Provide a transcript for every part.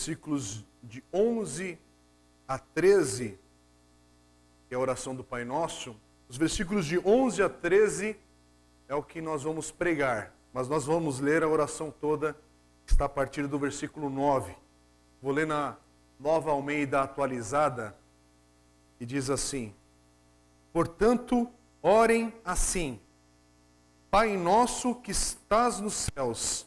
versículos de 11 a 13, que é a oração do Pai Nosso. Os versículos de 11 a 13 é o que nós vamos pregar, mas nós vamos ler a oração toda, que está a partir do versículo 9. Vou ler na Nova Almeida atualizada, e diz assim: Portanto, orem assim: Pai nosso que estás nos céus,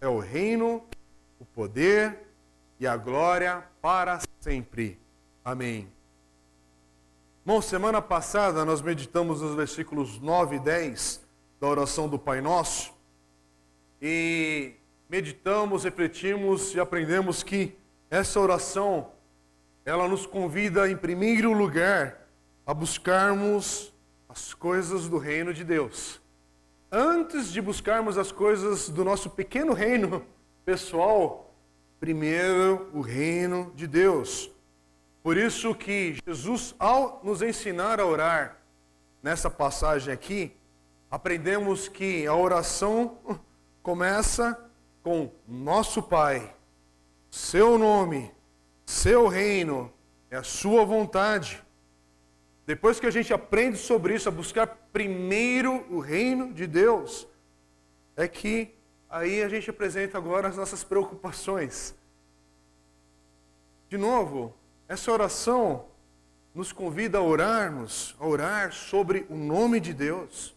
é o reino, o poder e a glória para sempre. Amém. Bom, semana passada nós meditamos nos versículos 9 e 10 da oração do Pai Nosso e meditamos, refletimos e aprendemos que essa oração ela nos convida em primeiro lugar a buscarmos as coisas do reino de Deus. Antes de buscarmos as coisas do nosso pequeno reino pessoal, primeiro o reino de Deus. Por isso que Jesus, ao nos ensinar a orar, nessa passagem aqui, aprendemos que a oração começa com nosso Pai, seu nome, seu reino, é a sua vontade. Depois que a gente aprende sobre isso, a buscar primeiro o reino de Deus, é que aí a gente apresenta agora as nossas preocupações. De novo, essa oração nos convida a orarmos, a orar sobre o nome de Deus,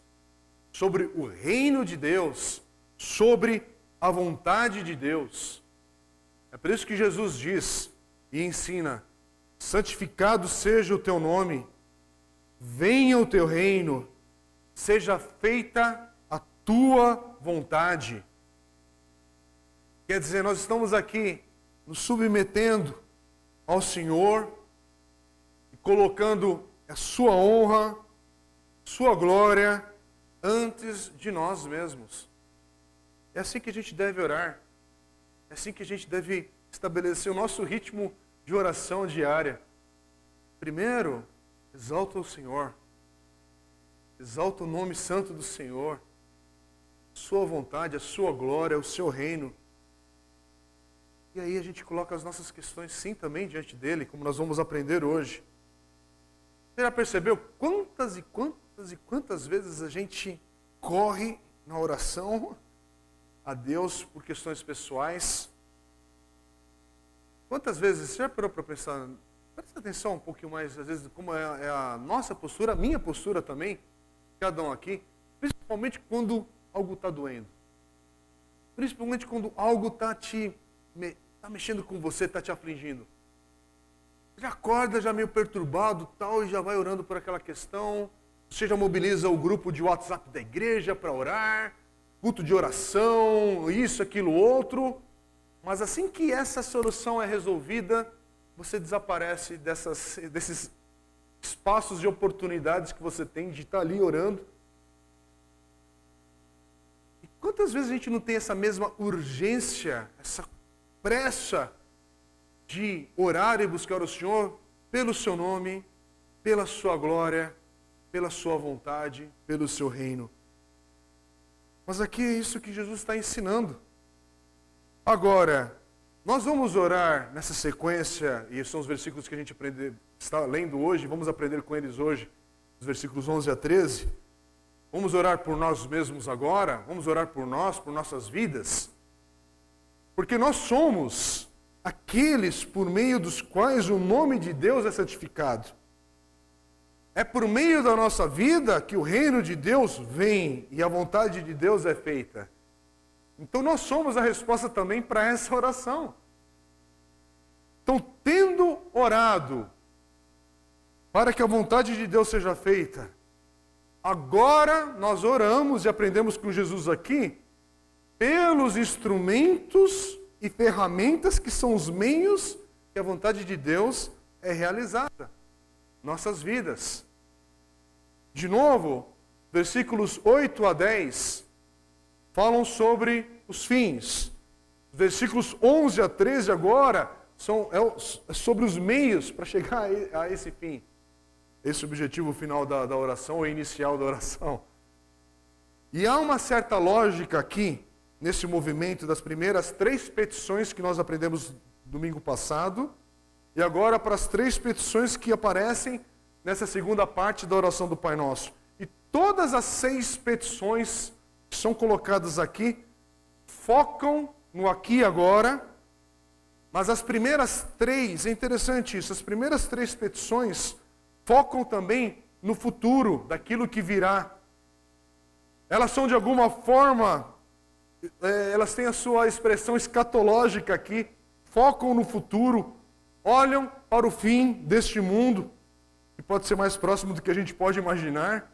sobre o reino de Deus, sobre a vontade de Deus. É por isso que Jesus diz e ensina: santificado seja o teu nome, venha o teu reino, seja feita a tua vontade. Quer dizer, nós estamos aqui nos submetendo ao Senhor e colocando a sua honra, sua glória antes de nós mesmos. É assim que a gente deve orar. É assim que a gente deve estabelecer o nosso ritmo de oração diária. Primeiro, exalta o Senhor. Exalta o nome santo do Senhor. Sua vontade, a sua glória, o seu reino. E aí a gente coloca as nossas questões sim também diante dele, como nós vamos aprender hoje. Você já percebeu quantas e quantas e quantas vezes a gente corre na oração a Deus por questões pessoais? Quantas vezes, você já parou para pensar, presta atenção um pouquinho mais, às vezes, como é, é a nossa postura, a minha postura também, cada um aqui, principalmente quando algo está doendo. Principalmente quando algo está te está mexendo com você, está te afligindo. Já acorda já meio perturbado tal e já vai orando por aquela questão. Você já mobiliza o grupo de WhatsApp da igreja para orar, culto de oração, isso, aquilo, outro. Mas assim que essa solução é resolvida, você desaparece dessas, desses espaços de oportunidades que você tem de estar ali orando. E quantas vezes a gente não tem essa mesma urgência, essa pressa de orar e buscar o Senhor pelo seu nome, pela sua glória, pela sua vontade, pelo seu reino. Mas aqui é isso que Jesus está ensinando. Agora, nós vamos orar nessa sequência, e são os versículos que a gente aprende, está lendo hoje, vamos aprender com eles hoje, os versículos 11 a 13. Vamos orar por nós mesmos agora, vamos orar por nós, por nossas vidas. Porque nós somos aqueles por meio dos quais o nome de Deus é santificado. É por meio da nossa vida que o reino de Deus vem e a vontade de Deus é feita. Então nós somos a resposta também para essa oração. Então, tendo orado para que a vontade de Deus seja feita, agora nós oramos e aprendemos com Jesus aqui pelos instrumentos e ferramentas que são os meios que a vontade de Deus é realizada. Nossas vidas. De novo, versículos 8 a 10 falam sobre os fins. Versículos 11 a 13 agora são é, é sobre os meios para chegar a esse fim. Esse objetivo final da, da oração, ou inicial da oração. E há uma certa lógica aqui, nesse movimento das primeiras três petições que nós aprendemos domingo passado, e agora para as três petições que aparecem nessa segunda parte da oração do Pai Nosso. E todas as seis petições que são colocadas aqui focam no aqui e agora, mas as primeiras três, é interessante isso, as primeiras três petições focam também no futuro, daquilo que virá. Elas são de alguma forma, é, elas têm a sua expressão escatológica aqui, focam no futuro, olham para o fim deste mundo, que pode ser mais próximo do que a gente pode imaginar.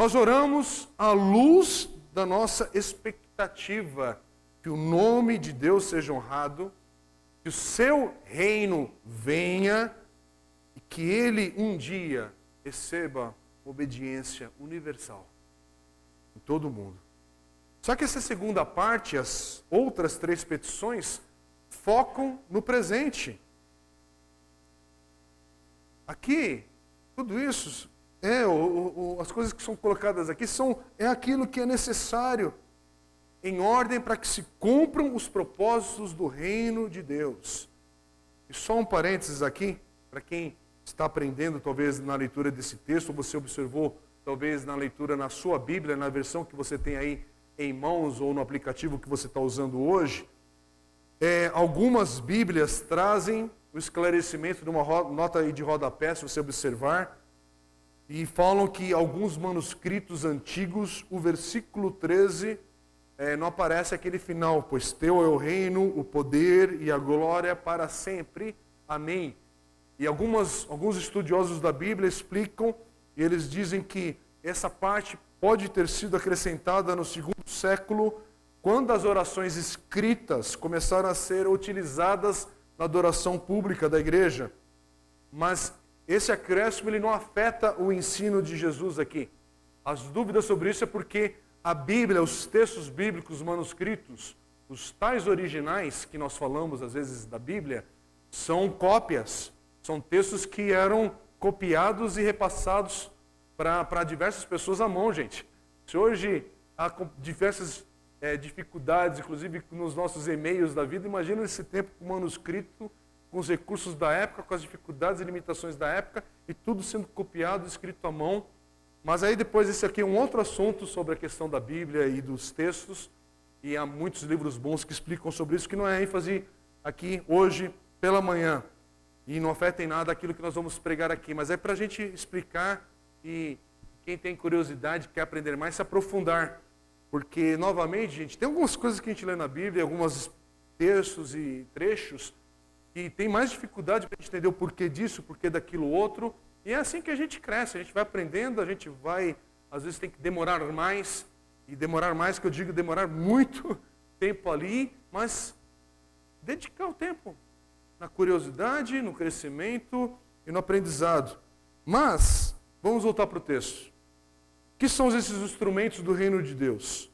Nós oramos à luz da nossa expectativa que o nome de Deus seja honrado, que o seu reino venha e que ele um dia receba obediência universal em todo o mundo. Só que essa segunda parte, as outras três petições, focam no presente. Aqui, tudo isso é o, o, as coisas que são colocadas aqui são é aquilo que é necessário em ordem para que se cumpram os propósitos do reino de Deus. E só um parênteses aqui, para quem está aprendendo talvez na leitura desse texto, ou você observou talvez na leitura na sua Bíblia, na versão que você tem aí em mãos ou no aplicativo que você está usando hoje, é, algumas Bíblias trazem o esclarecimento de uma nota de rodapé, se você observar, e falam que alguns manuscritos antigos, o versículo 13 é, não aparece aquele final, pois teu é o reino, o poder e a glória para sempre. Amém. E algumas, alguns estudiosos da Bíblia explicam, e eles dizem que essa parte pode ter sido acrescentada no segundo século, quando as orações escritas começaram a ser utilizadas na adoração pública da igreja. Mas esse acréscimo ele não afeta o ensino de Jesus aqui. As dúvidas sobre isso é porque a Bíblia, os textos bíblicos manuscritos, os tais originais que nós falamos às vezes da Bíblia, são cópias, são textos que eram copiados e repassados para diversas pessoas à mão, gente. Se hoje há diversas é, dificuldades, inclusive nos nossos e-mails da vida, imagina esse tempo com manuscrito, com os recursos da época, com as dificuldades e limitações da época, e tudo sendo copiado, escrito à mão. Mas aí depois esse aqui é um outro assunto sobre a questão da Bíblia e dos textos, e há muitos livros bons que explicam sobre isso, que não é ênfase aqui hoje pela manhã, e não afeta em nada aquilo que nós vamos pregar aqui, mas é para a gente explicar e quem tem curiosidade, quer aprender mais, se aprofundar. Porque, novamente, gente, tem algumas coisas que a gente lê na Bíblia, alguns textos e trechos, que tem mais dificuldade para entender o porquê disso, o porquê daquilo outro, e é assim que a gente cresce, a gente vai aprendendo, a gente vai, às vezes tem que demorar mais, e demorar mais, que eu digo demorar muito tempo ali, mas dedicar o tempo na curiosidade, no crescimento e no aprendizado. Mas, vamos voltar para o texto. que são esses instrumentos do reino de Deus?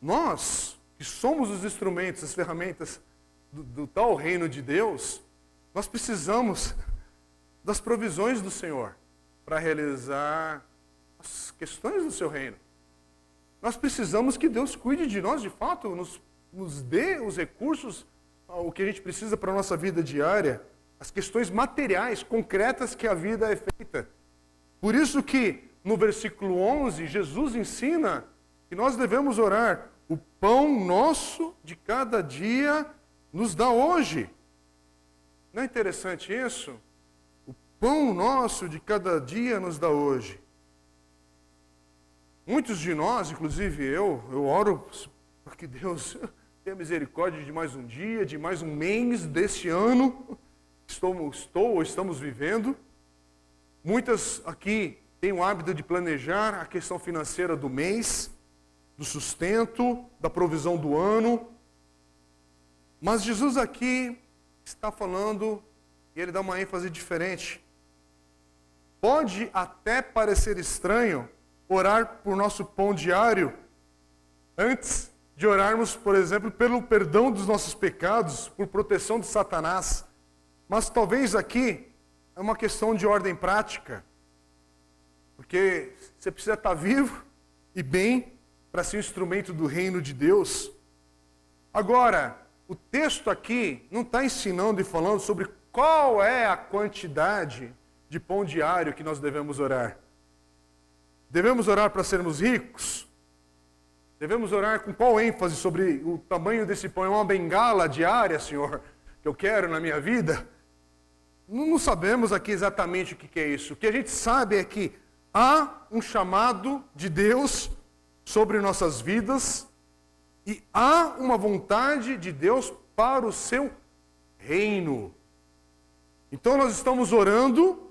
Nós, que somos os instrumentos, as ferramentas do, do tal reino de Deus, nós precisamos das provisões do Senhor para realizar as questões do seu reino. Nós precisamos que Deus cuide de nós de fato, nos, nos dê os recursos, o que a gente precisa para a nossa vida diária, as questões materiais, concretas que a vida é feita. Por isso que no versículo 11, Jesus ensina que nós devemos orar: o pão nosso de cada dia nos dá hoje. Não é interessante isso? pão nosso de cada dia nos dá hoje. Muitos de nós, inclusive eu, eu oro para que Deus tenha misericórdia de mais um dia, de mais um mês deste ano estou, estou ou estamos vivendo. Muitas aqui têm o hábito de planejar a questão financeira do mês, do sustento, da provisão do ano. Mas Jesus aqui está falando e ele dá uma ênfase diferente. Pode até parecer estranho orar por nosso pão diário antes de orarmos, por exemplo, pelo perdão dos nossos pecados, por proteção de Satanás. Mas talvez aqui é uma questão de ordem prática. Porque você precisa estar vivo e bem para ser um instrumento do reino de Deus. Agora, o texto aqui não está ensinando e falando sobre qual é a quantidade de pão diário que nós devemos orar. Devemos orar para sermos ricos? Devemos orar com qual ênfase sobre o tamanho desse pão? É uma bengala diária, Senhor, que eu quero na minha vida? Não, sabemos aqui exatamente o que é isso. O que a gente sabe é que há um chamado de Deus sobre nossas vidas e há uma vontade de Deus para o seu reino. Então nós estamos orando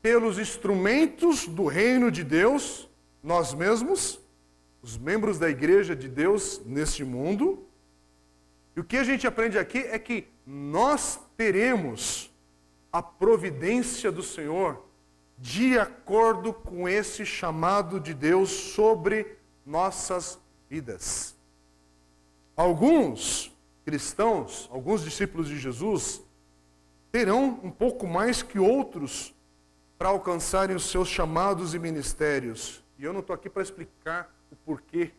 pelos instrumentos do reino de Deus, nós mesmos, os membros da igreja de Deus neste mundo. E o que a gente aprende aqui é que nós teremos a providência do Senhor de acordo com esse chamado de Deus sobre nossas vidas. Alguns cristãos, alguns discípulos de Jesus, terão um pouco mais que outros para alcançarem os seus chamados e ministérios. E eu não estou aqui para explicar o porquê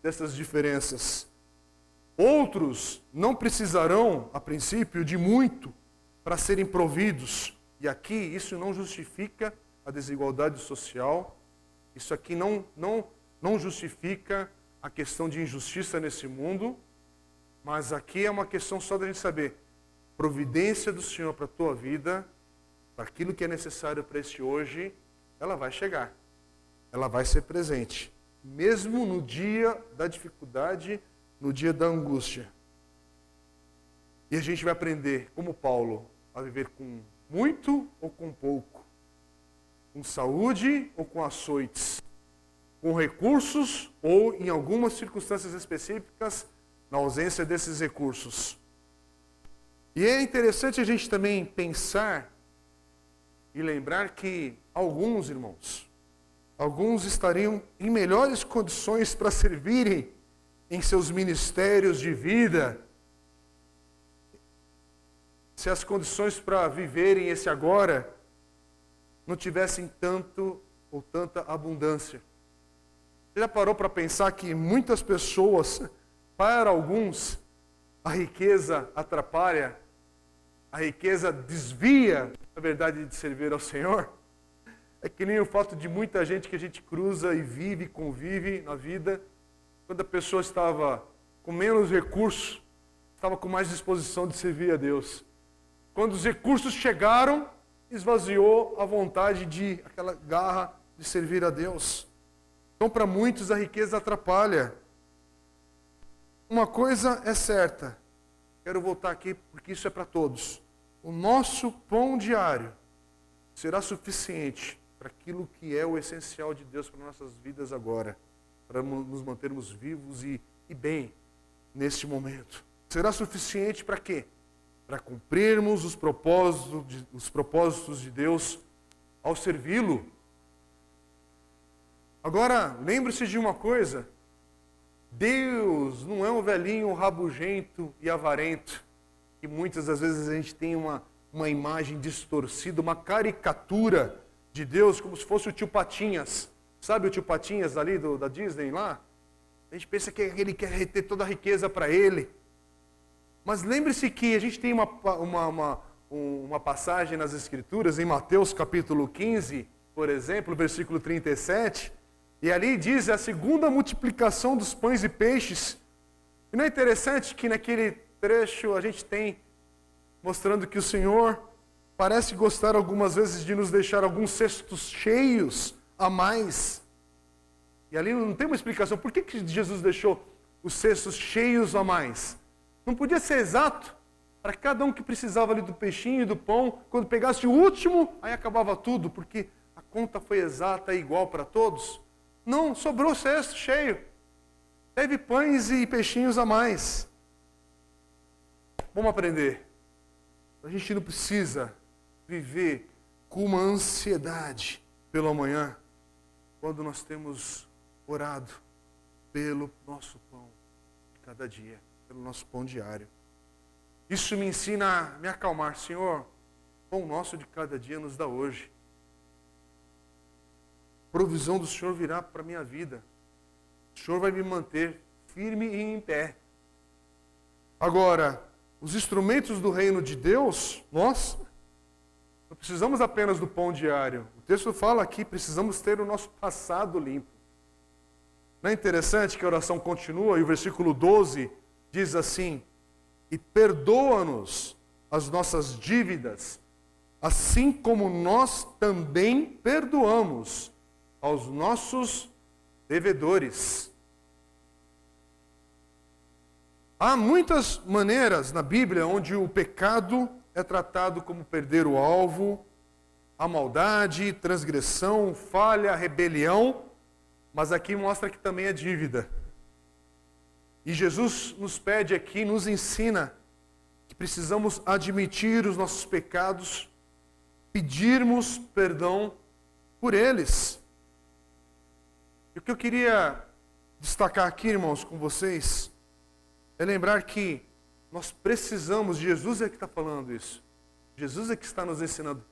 dessas diferenças. Outros não precisarão, a princípio, de muito para serem providos e aqui isso não justifica a desigualdade social, isso aqui não, não, não justifica a questão de injustiça nesse mundo, mas aqui é uma questão só da gente saber providência do Senhor para a tua vida, para aquilo que é necessário para este hoje, ela vai chegar. Ela vai ser presente, mesmo no dia da dificuldade, no dia da angústia. E a gente vai aprender, como Paulo, a viver com muito ou com pouco, com saúde ou com açoites, com recursos ou, em algumas circunstâncias específicas, na ausência desses recursos. E é interessante a gente também pensar e lembrar que alguns irmãos, alguns estariam em melhores condições para servirem em seus ministérios de vida se as condições para viverem esse agora não tivessem tanto ou tanta abundância. Você já parou para pensar que muitas pessoas, para alguns, a riqueza atrapalha, a riqueza desvia a verdade de servir ao Senhor? É que nem o fato de muita gente que a gente cruza e vive, convive na vida, quando a pessoa estava com menos recursos, estava com mais disposição de servir a Deus. Quando os recursos chegaram, esvaziou a vontade de aquela garra de servir a Deus. Então, para muitos, a riqueza atrapalha. Uma coisa é certa, quero voltar aqui porque isso é para todos. O nosso pão diário será suficiente para aquilo que é o essencial de Deus para nossas vidas agora, para nos mantermos vivos e, e bem neste momento. Será suficiente para quê? para cumprirmos os propósitos, de, os propósitos de Deus ao servi-lo. Agora, lembre-se de uma coisa: Deus não é um velhinho rabugento e avarento, que muitas das vezes a gente tem uma, uma imagem distorcida, uma caricatura de Deus, como se fosse o tio Patinhas. Sabe o tio Patinhas ali do, da Disney lá? A gente pensa que ele quer reter toda a riqueza para ele. Mas lembre-se que a gente tem uma, uma, uma, uma passagem nas Escrituras, em Mateus capítulo 15, por exemplo, versículo 37, e ali diz a segunda multiplicação dos pães e peixes. E não é interessante que naquele trecho a gente tem mostrando que o Senhor parece gostar algumas vezes de nos deixar alguns cestos cheios a mais. E ali não tem uma explicação. Por que, que Jesus deixou os cestos cheios a mais? Não podia ser exato para cada um que precisava ali do peixinho e do pão. Quando pegasse o último, aí acabava tudo, porque a conta foi exata e igual para todos. Não, sobrou o cesto cheio. Teve pães e peixinhos a mais. vamos aprender. A gente não precisa viver com uma ansiedade pelo amanhã, quando nós temos orado pelo nosso pão de cada dia, pelo nosso pão diário. Isso me ensina a me acalmar, Senhor. O pão nosso de cada dia nos dá hoje. Provisão do Senhor virá para a minha vida. O Senhor vai me manter firme e em pé. Agora, os instrumentos do reino de Deus, nós não precisamos apenas do pão diário. O texto fala aqui, precisamos ter o nosso passado limpo. Não é interessante que a oração continua e o versículo 12 diz assim: E perdoa-nos as nossas dívidas, assim como nós também perdoamos aos nossos devedores. Há muitas maneiras na Bíblia onde o pecado é tratado como perder o alvo, a maldade, transgressão, falha, rebelião, mas aqui mostra que também é dívida. E Jesus nos pede aqui, nos ensina que precisamos admitir os nossos pecados, pedirmos perdão por eles. E o que eu queria destacar aqui, irmãos, com vocês, é lembrar que nós precisamos, Jesus é que está falando isso, Jesus é que está nos ensinando.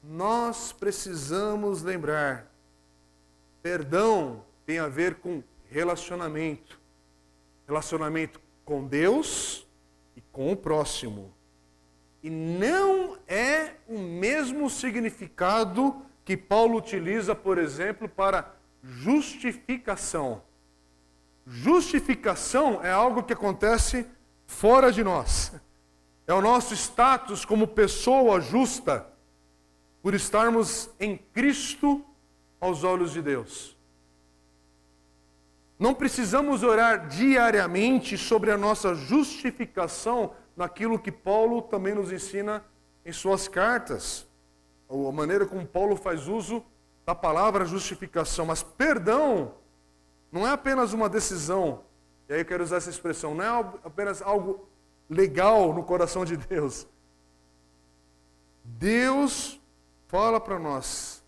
Nós precisamos lembrar, perdão tem a ver com relacionamento. Relacionamento com Deus e com o próximo. E não é o mesmo significado que Paulo utiliza, por exemplo, para justificação. Justificação é algo que acontece fora de nós. É o nosso status como pessoa justa por estarmos em Cristo aos olhos de Deus. Não precisamos orar diariamente sobre a nossa justificação naquilo que Paulo também nos ensina em suas cartas. A maneira como Paulo faz uso da palavra justificação, mas perdão não é apenas uma decisão, e aí eu quero usar essa expressão, não é apenas algo legal no coração de Deus. Deus fala para nós,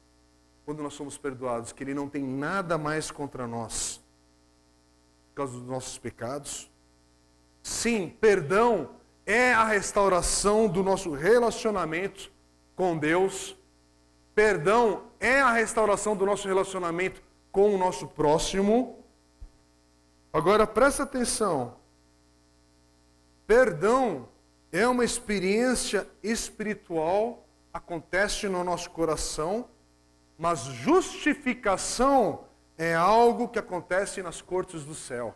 quando nós somos perdoados, que Ele não tem nada mais contra nós, por causa dos nossos pecados. Sim, perdão é a restauração do nosso relacionamento com Deus. Perdão é a restauração do nosso relacionamento com o nosso próximo. Agora presta atenção. Perdão é uma experiência espiritual, acontece no nosso coração, mas justificação é algo que acontece nas cortes do céu.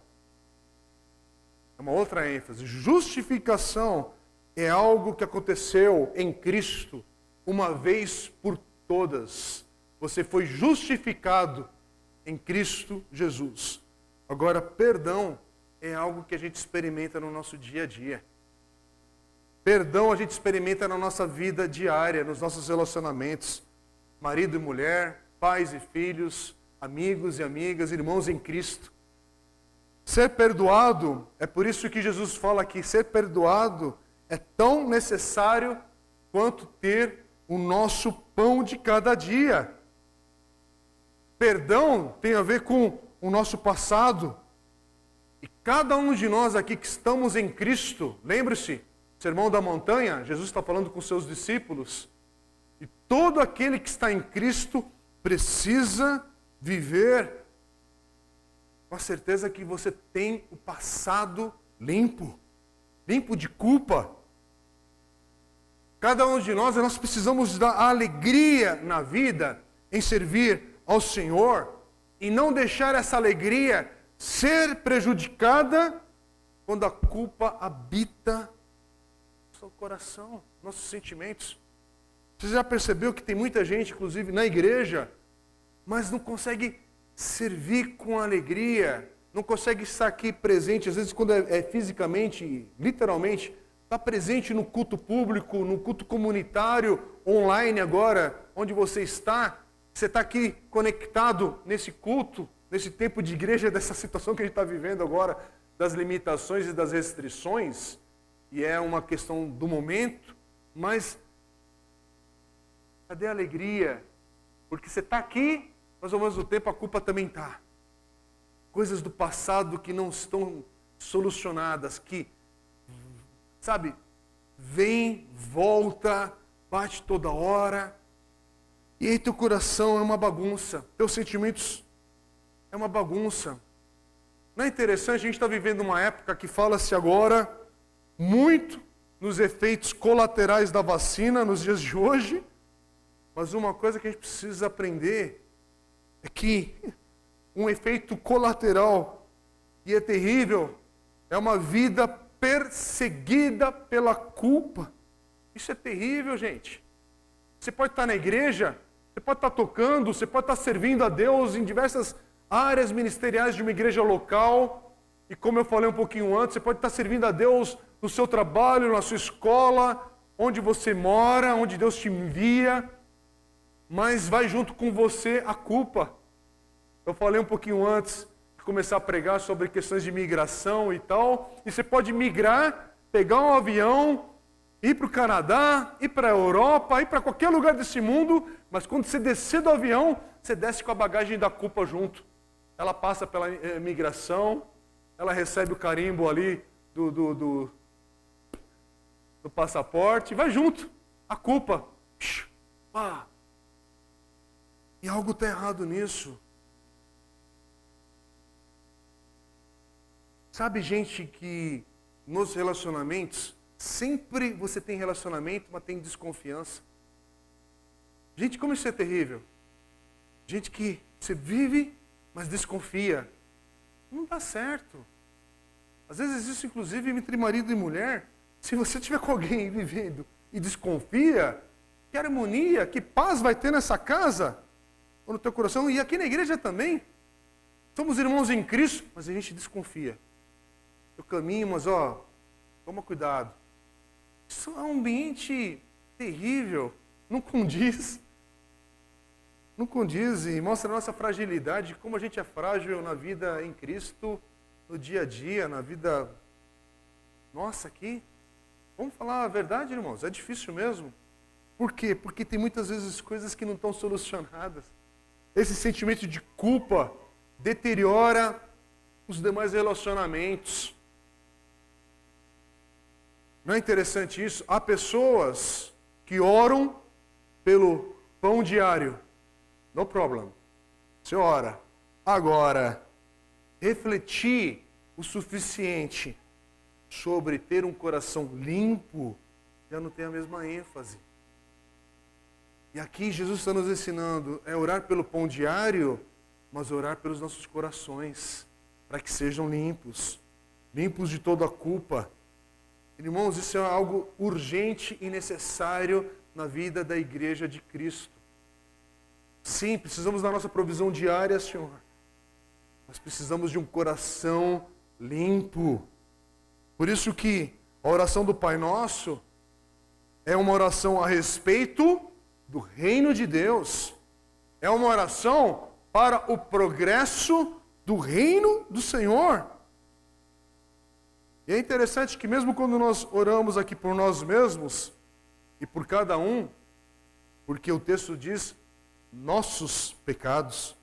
É uma outra ênfase. Justificação é algo que aconteceu em Cristo uma vez por todas. Você foi justificado em Cristo Jesus. Agora, perdão é algo que a gente experimenta no nosso dia a dia. Perdão a gente experimenta na nossa vida diária, nos nossos relacionamentos. Marido e mulher, pais e filhos, amigos e amigas, irmãos em Cristo. Ser perdoado, é por isso que Jesus fala aqui, ser perdoado é tão necessário quanto ter o nosso pão de cada dia. Perdão tem a ver com o nosso passado. E cada um de nós aqui que estamos em Cristo, lembre-se, Sermão da Montanha, Jesus está falando com seus discípulos. E todo aquele que está em Cristo precisa viver com a certeza que você tem o passado limpo, limpo de culpa. Cada um de nós, nós precisamos dar alegria na vida em servir ao Senhor e não deixar essa alegria ser prejudicada quando a culpa habita seu coração, nossos sentimentos. Você já percebeu que tem muita gente, inclusive na igreja, mas não consegue servir com alegria, não consegue estar aqui presente, às vezes quando é, é fisicamente, literalmente, está presente no culto público, no culto comunitário, online agora, onde você está, você está aqui conectado nesse culto, nesse tempo de igreja, dessa situação que a gente está vivendo agora, das limitações e das restrições. e é uma questão do momento, mas cadê a alegria? Porque você está aqui, mas ao mesmo tempo a culpa também está. Coisas do passado que não estão solucionadas, que, sabe, vem, volta, bate toda hora. E aí teu coração é uma bagunça, teus sentimentos é uma bagunça. Não é interessante? A gente está vivendo uma época que fala-se agora muito nos efeitos colaterais da vacina nos dias de hoje, mas uma coisa que a gente precisa aprender é que um efeito colateral, e é terrível, é uma vida perseguida pela culpa. Isso é terrível, gente. Você pode estar na igreja, você pode estar tocando, você pode estar servindo a Deus em diversas áreas ministeriais de uma igreja local. E como eu falei um pouquinho antes, você pode estar servindo a Deus no seu trabalho, na sua escola, onde você mora, onde Deus te envia. Mas vai junto com você a culpa. Eu falei um pouquinho antes de começar a pregar sobre questões de migração e tal. E você pode migrar, pegar um avião, ir para o Canadá, ir para a Europa, ir para qualquer lugar desse mundo, mas quando você descer do avião, você desce com a bagagem da culpa junto. Ela passa pela eh, migração, ela recebe o carimbo ali do, do, do, do passaporte, vai junto. A culpa. E algo está errado nisso. Sabe, gente, que nos relacionamentos Sempre você tem relacionamento, mas tem desconfiança. Gente, como isso é terrível. Gente que você vive, mas desconfia. Não dá certo. Às vezes isso, inclusive, entre marido e mulher. Se você tiver com alguém vivendo e desconfia, que harmonia, que paz vai ter nessa casa, ou no teu coração, e aqui na igreja também. Somos irmãos em Cristo, mas a gente desconfia. Eu caminho, mas ó, toma cuidado. Isso é um ambiente terrível, não condiz. Não condiz e mostra a nossa fragilidade, como a gente é frágil na vida em Cristo, no dia a dia, na vida nossa aqui. Vamos falar a verdade, irmãos, é difícil mesmo. Por quê? Porque tem muitas vezes coisas que não estão solucionadas. Esse sentimento de culpa deteriora os demais relacionamentos. Não é interessante isso? Há pessoas que oram pelo pão diário. No problem. Você ora. Agora, refletir o suficiente sobre ter um coração limpo já não tem a mesma ênfase. E aqui Jesus está nos ensinando é orar pelo pão diário, mas orar pelos nossos corações, para que sejam limpos, limpos de toda a culpa, Irmãos, isso é algo urgente e necessário na vida da igreja de Cristo. Sim, precisamos da nossa provisão diária, Senhor. Mas precisamos de um coração limpo. Por isso que a oração do Pai Nosso é uma oração a respeito do reino de Deus. É uma oração para o progresso do reino do Senhor. E é interessante que, mesmo quando nós oramos aqui por nós mesmos e por cada um, porque o texto diz nossos pecados,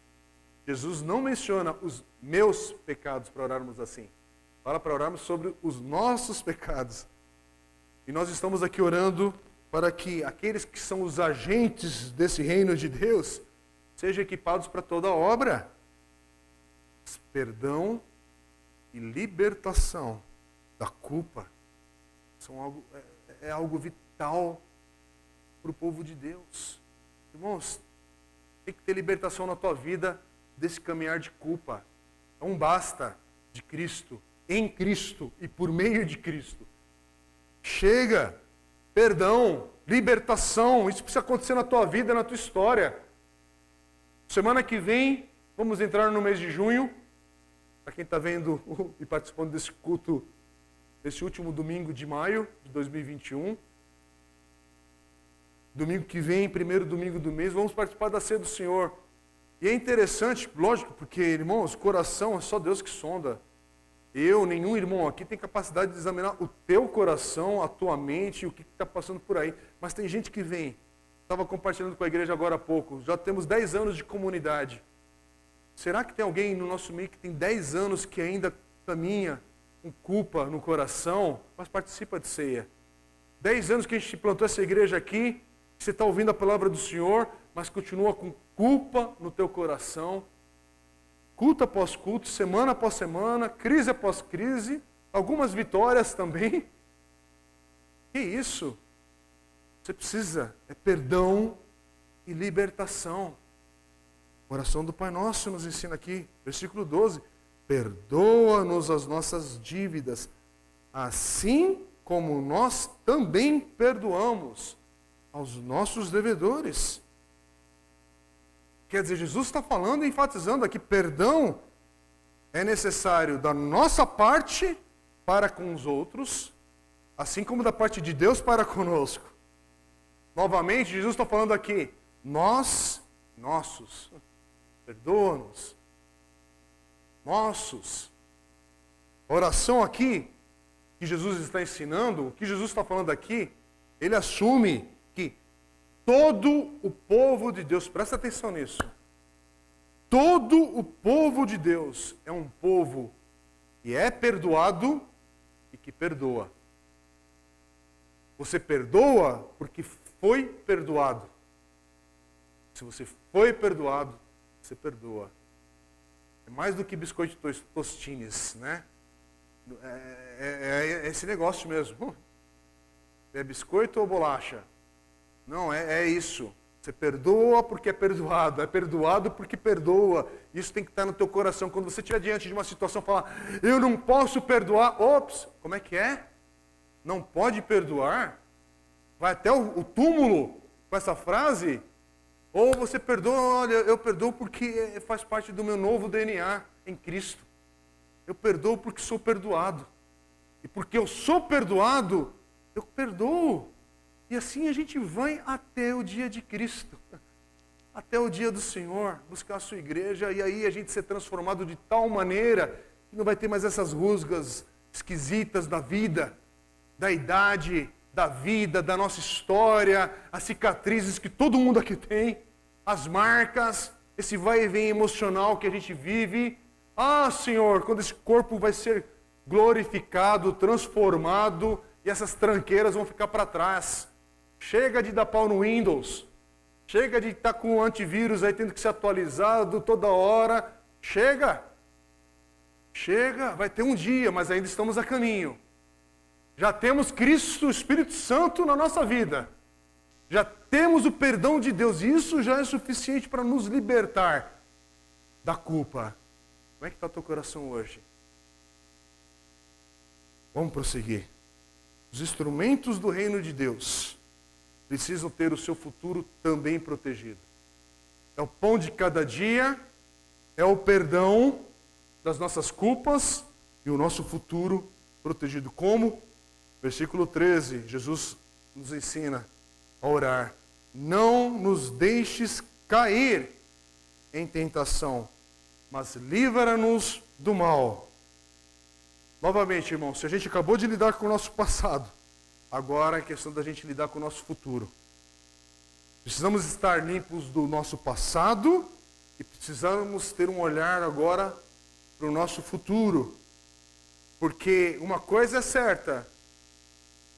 Jesus não menciona os meus pecados para orarmos assim. Fala para orarmos sobre os nossos pecados. E nós estamos aqui orando para que aqueles que são os agentes desse reino de Deus sejam equipados para toda obra. Perdão e libertação da culpa, são algo, é, é algo vital para o povo de Deus. Irmãos, tem que ter libertação na tua vida desse caminhar de culpa. É um basta de Cristo, em Cristo e por meio de Cristo. Chega, perdão, libertação, isso precisa acontecer na tua vida, na tua história. Semana que vem, vamos entrar no mês de junho. Para quem está vendo e participando desse culto nesse último domingo de maio de 2021. Domingo que vem, primeiro domingo do mês, vamos participar da ceia do Senhor. E é interessante, lógico, porque, irmãos, coração é só Deus que sonda. eu, nenhum irmão aqui tem capacidade de examinar o teu coração, a tua mente, o que está passando por aí. Mas tem gente que vem. Estava compartilhando com a igreja agora há pouco. Já temos 10 anos de comunidade. Será que tem alguém no nosso meio que tem 10 anos que ainda caminha com culpa no coração, mas participa de ceia? 10 anos que a gente plantou essa igreja aqui, você está ouvindo a palavra do Senhor, mas continua com culpa no teu coração, culto após culto, semana após semana, crise após crise, algumas vitórias também. Que isso? Você precisa é perdão e libertação. A oração do Pai Nosso nos ensina aqui, versículo 12: Perdoa-nos as nossas dívidas, assim como nós também perdoamos aos nossos devedores. Quer dizer, Jesus está falando e enfatizando aqui: perdão é necessário da nossa parte para com os outros, assim como da parte de Deus para conosco. Novamente, Jesus está falando aqui: nós, nossos, perdoa-nos, nossos. A oração aqui que Jesus está ensinando, o que Jesus está falando aqui, ele assume todo o povo de Deus, presta atenção nisso. Todo o povo de Deus é um povo que é perdoado e que perdoa. Você perdoa porque foi perdoado. Se você foi perdoado, você perdoa. É mais do que biscoito tostines, né? É, é, é esse negócio mesmo. É biscoito ou bolacha? Não, é, é isso. Você perdoa porque é perdoado, é perdoado porque perdoa. Isso tem que estar no teu coração. Quando você estiver diante de uma situação, falar, eu não posso perdoar. Ops, como é que é? Não pode perdoar? Vai até o, o túmulo com essa frase? Ou você perdoa, olha, eu perdoo porque faz parte do meu novo DNA em Cristo. Eu perdoo porque sou perdoado. E porque eu sou perdoado, eu perdoo. E assim a gente vai até o dia de Cristo, até o dia do Senhor, buscar a sua igreja e aí a gente ser transformado de tal maneira que não vai ter mais essas rusgas esquisitas da vida, da idade, da vida, da nossa história, as cicatrizes que todo mundo aqui tem, as marcas, esse vai e vem emocional que a gente vive. Ah, Senhor, quando esse corpo vai ser glorificado, transformado e essas tranqueiras vão ficar para trás. Chega de dar pau no Windows. Chega de estar tá com o antivírus aí tendo que ser atualizado toda hora. Chega. Chega. Vai ter um dia, mas ainda estamos a caminho. Já temos Cristo, o Espírito Santo na nossa vida. Já temos o perdão de Deus. E isso já é suficiente para nos libertar da culpa. Como é que está o teu coração hoje? Vamos prosseguir. Os instrumentos do reino de Deus precisam ter o seu futuro também protegido. É o pão de cada dia, é o perdão das nossas culpas e o nosso futuro protegido. Como? Versículo 13, Jesus nos ensina a orar: Não nos deixes cair em tentação, mas livra-nos do mal. Novamente, irmão, se a gente acabou de lidar com o nosso passado, Agora é questão da gente lidar com o nosso futuro. Precisamos estar limpos do nosso passado e precisamos ter um olhar agora para o nosso futuro. Porque uma coisa é certa,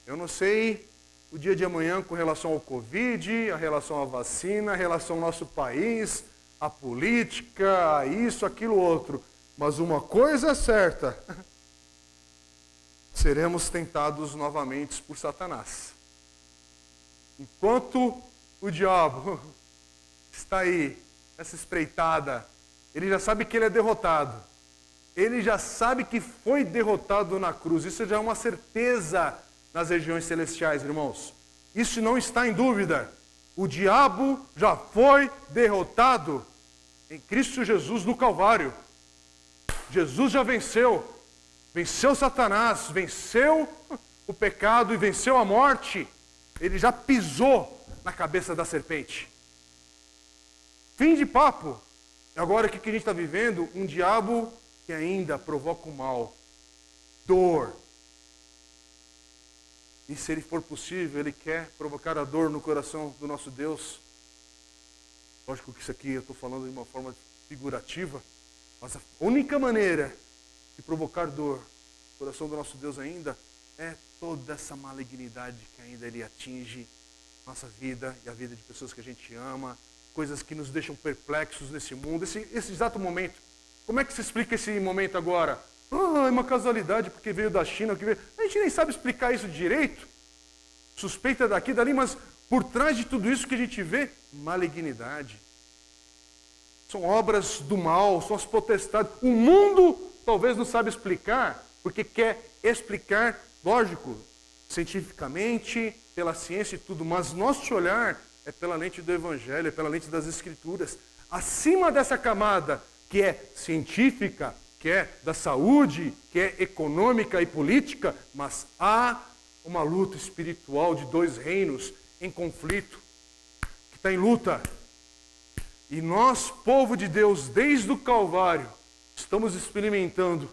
eu não sei o dia de amanhã com relação ao Covid, a relação à vacina, a relação ao nosso país, a política, a isso, aquilo, outro. Mas uma coisa é certa, seremos tentados novamente por Satanás. Enquanto o diabo está aí, essa espreitada, ele já sabe que ele é derrotado. Ele já sabe que foi derrotado na cruz. Isso já é uma certeza nas regiões celestiais, irmãos. Isso não está em dúvida. O diabo já foi derrotado em Cristo Jesus no Calvário. Jesus já venceu venceu Satanás, venceu o pecado e venceu a morte, ele já pisou na cabeça da serpente. Fim de papo. Agora o que a gente está vivendo? Um diabo que ainda provoca o mal. dor. E se ele for possível, ele quer provocar a dor no coração do nosso Deus. Lógico que isso aqui eu estou falando de uma forma figurativa, mas a única maneira de provocar dor no coração do nosso Deus ainda é toda essa malignidade que ainda ele atinge nossa vida e a vida de pessoas que a gente ama, coisas que nos deixam perplexos nesse mundo. Esse, esse exato momento. Como é que se explica esse momento agora? Ah, é uma casualidade porque veio da China. Que veio... A gente nem sabe explicar isso direito. Suspeita daqui, dali, mas por trás de tudo isso que a gente vê, malignidade. São obras do mal, são as potestades. O mundo talvez não sabe explicar, porque quer explicar, lógico, cientificamente, pela ciência e tudo, mas nosso olhar é pela lente do Evangelho, é pela lente das Escrituras. Acima dessa camada que é científica, que é da saúde, que é econômica e política, mas há uma luta espiritual de dois reinos em conflito, que está em luta. E nós, povo de Deus, desde o Calvário, estamos experimentando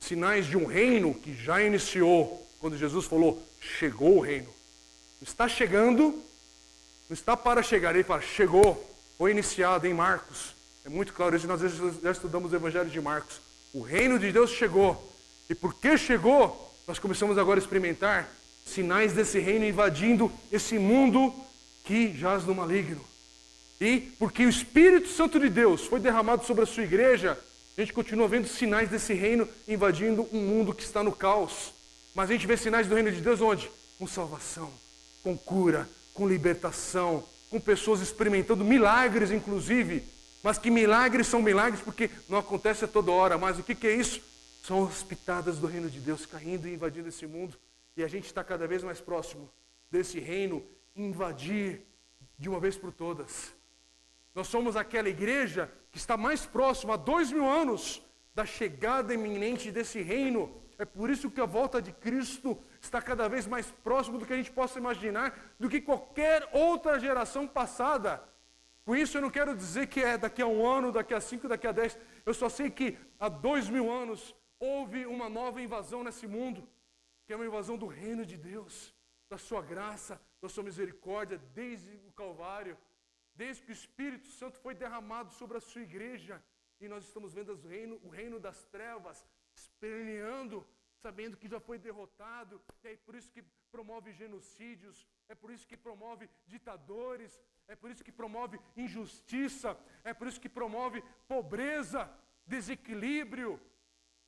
sinais de um reino que já iniciou, quando Jesus falou: chegou o reino. Está chegando, não está para chegar, ele fala, chegou, foi iniciado em Marcos. É muito claro isso, nós já estudamos o Evangelho de Marcos. O reino de Deus chegou. E porque chegou, nós começamos agora a experimentar sinais desse reino invadindo esse mundo que jaz no maligno. E porque o Espírito Santo de Deus foi derramado sobre a sua igreja, a gente continua vendo sinais desse reino invadindo um mundo que está no caos. Mas a gente vê sinais do reino de Deus onde? Com salvação, com cura, com libertação, com pessoas experimentando milagres, inclusive. Mas que milagres são milagres porque não acontece a toda hora. Mas o que, que é isso? São as pitadas do reino de Deus caindo e invadindo esse mundo. E a gente está cada vez mais próximo desse reino invadir de uma vez por todas. Nós somos aquela igreja está mais próxima há dois mil anos da chegada iminente desse reino. É por isso que a volta de Cristo está cada vez mais próximo do que a gente possa imaginar, do que qualquer outra geração passada. Com isso eu não quero dizer que é daqui a um ano, daqui a cinco, daqui a dez. Eu só sei que há dois mil anos houve uma nova invasão nesse mundo, que é uma invasão do reino de Deus, da sua graça, da sua misericórdia, desde o Calvário, desde que o Espírito Santo foi derramado sobre a sua igreja. E nós estamos vendo o reino, o reino das trevas esperneando sabendo que já foi derrotado, e é por isso que promove genocídios, é por isso que promove ditadores, é por isso que promove injustiça, é por isso que promove pobreza, desequilíbrio,